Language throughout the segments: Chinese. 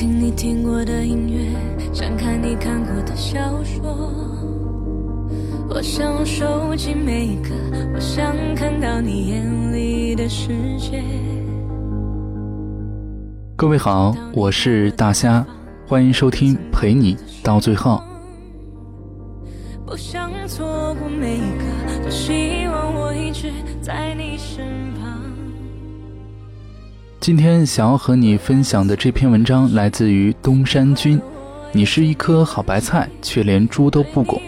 听你听过的音乐，想看你看过的小说。我想收集每一个，我想看到你眼里的世界。各位好，我是大虾，欢迎收听陪你到最后。不想错过每一个，多希望我一直在你身旁。今天想要和你分享的这篇文章来自于东山君。你是一颗好白菜，却连猪都不拱。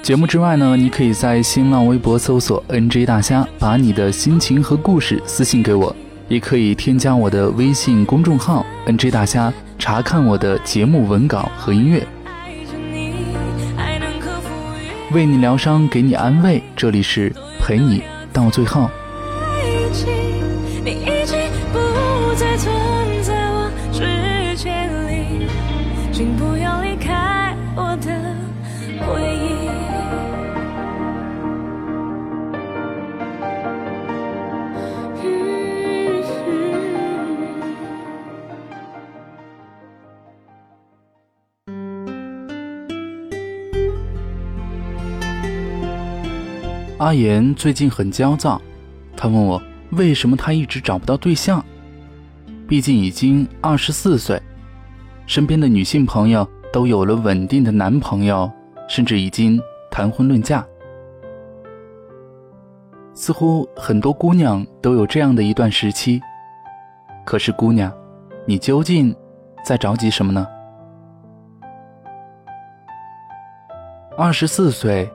节目之外呢，你可以在新浪微博搜索 “nj 大虾”，把你的心情和故事私信给我，也可以添加我的微信公众号 “nj 大虾”，查看我的节目文稿和音乐。为你疗伤，给你安慰。这里是陪你到最后。阿言最近很焦躁，他问我为什么他一直找不到对象。毕竟已经二十四岁，身边的女性朋友都有了稳定的男朋友，甚至已经谈婚论嫁。似乎很多姑娘都有这样的一段时期。可是姑娘，你究竟在着急什么呢？二十四岁。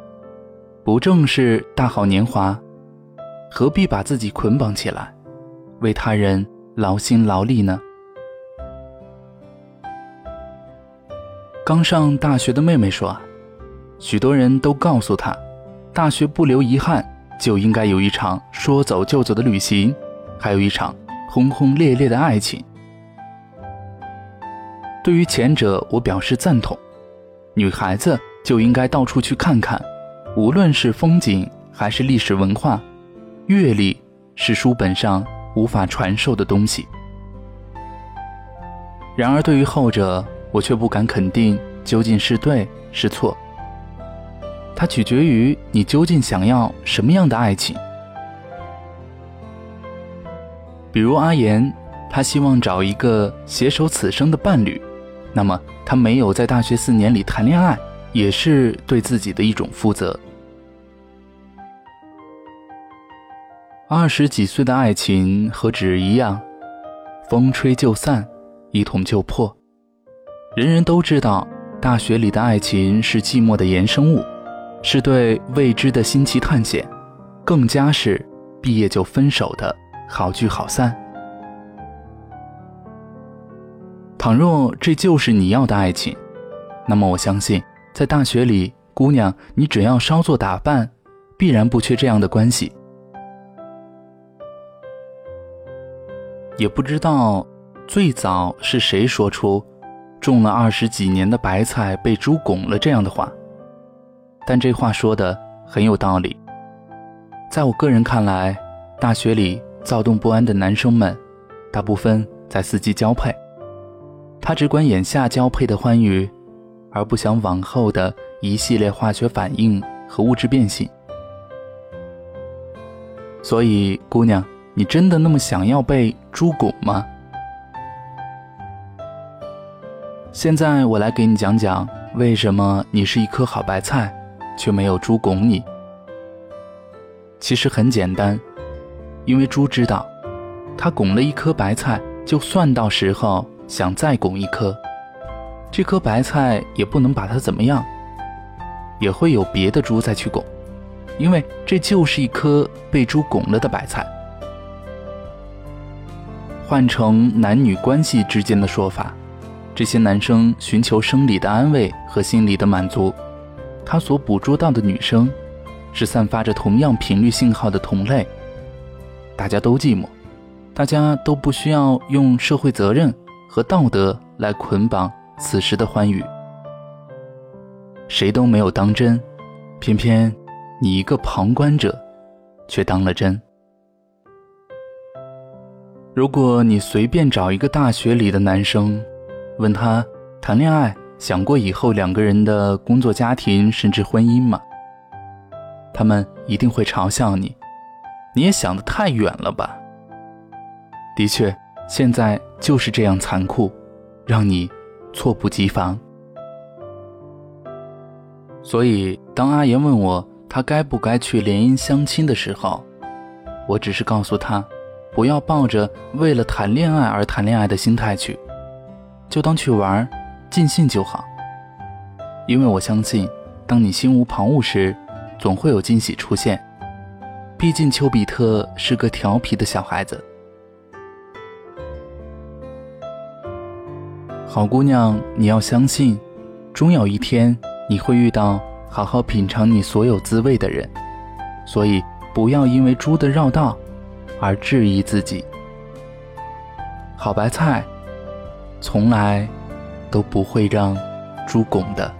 不正是大好年华，何必把自己捆绑起来，为他人劳心劳力呢？刚上大学的妹妹说：“许多人都告诉她，大学不留遗憾，就应该有一场说走就走的旅行，还有一场轰轰烈烈的爱情。”对于前者，我表示赞同。女孩子就应该到处去看看。无论是风景还是历史文化，阅历是书本上无法传授的东西。然而，对于后者，我却不敢肯定究竟是对是错。它取决于你究竟想要什么样的爱情。比如阿言，他希望找一个携手此生的伴侣，那么他没有在大学四年里谈恋爱。也是对自己的一种负责。二十几岁的爱情和纸一样，风吹就散，一捅就破。人人都知道，大学里的爱情是寂寞的衍生物，是对未知的新奇探险，更加是毕业就分手的好聚好散。倘若这就是你要的爱情，那么我相信。在大学里，姑娘，你只要稍作打扮，必然不缺这样的关系。也不知道最早是谁说出“种了二十几年的白菜被猪拱了”这样的话，但这话说的很有道理。在我个人看来，大学里躁动不安的男生们，大部分在伺机交配，他只管眼下交配的欢愉。而不想往后的一系列化学反应和物质变性。所以，姑娘，你真的那么想要被猪拱吗？现在我来给你讲讲，为什么你是一颗好白菜，却没有猪拱你。其实很简单，因为猪知道，它拱了一颗白菜，就算到时候想再拱一颗。这颗白菜也不能把它怎么样，也会有别的猪再去拱，因为这就是一颗被猪拱了的白菜。换成男女关系之间的说法，这些男生寻求生理的安慰和心理的满足，他所捕捉到的女生，是散发着同样频率信号的同类。大家都寂寞，大家都不需要用社会责任和道德来捆绑。此时的欢愉，谁都没有当真，偏偏你一个旁观者，却当了真。如果你随便找一个大学里的男生，问他谈恋爱想过以后两个人的工作、家庭甚至婚姻吗？他们一定会嘲笑你，你也想得太远了吧？的确，现在就是这样残酷，让你猝不及防。所以，当阿言问我他该不该去联姻相亲的时候，我只是告诉他。不要抱着为了谈恋爱而谈恋爱的心态去，就当去玩，尽兴就好。因为我相信，当你心无旁骛时，总会有惊喜出现。毕竟丘比特是个调皮的小孩子。好姑娘，你要相信，终有一天你会遇到好好品尝你所有滋味的人。所以，不要因为猪的绕道。而质疑自己，好白菜从来都不会让猪拱的。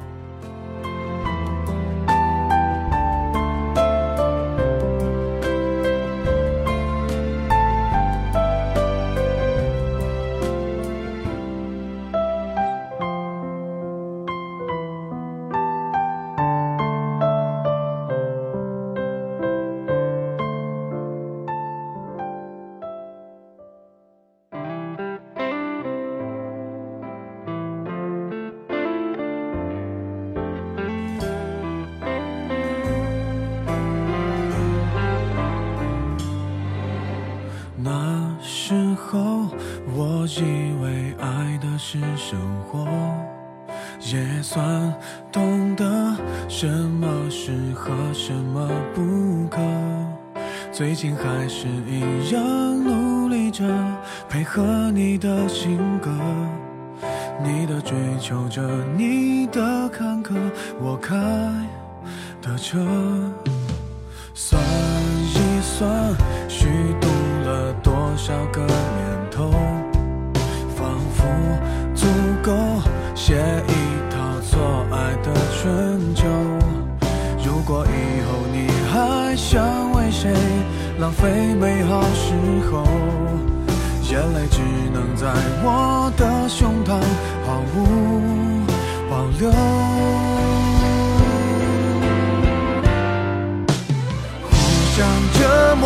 什么不可。最近还是一样努力着，配合你的性格，你的追求着，你的坎坷，我开的车。算一算，虚度了多少个年头。非美好时候，眼泪只能在我的胸膛毫无保留。互相折磨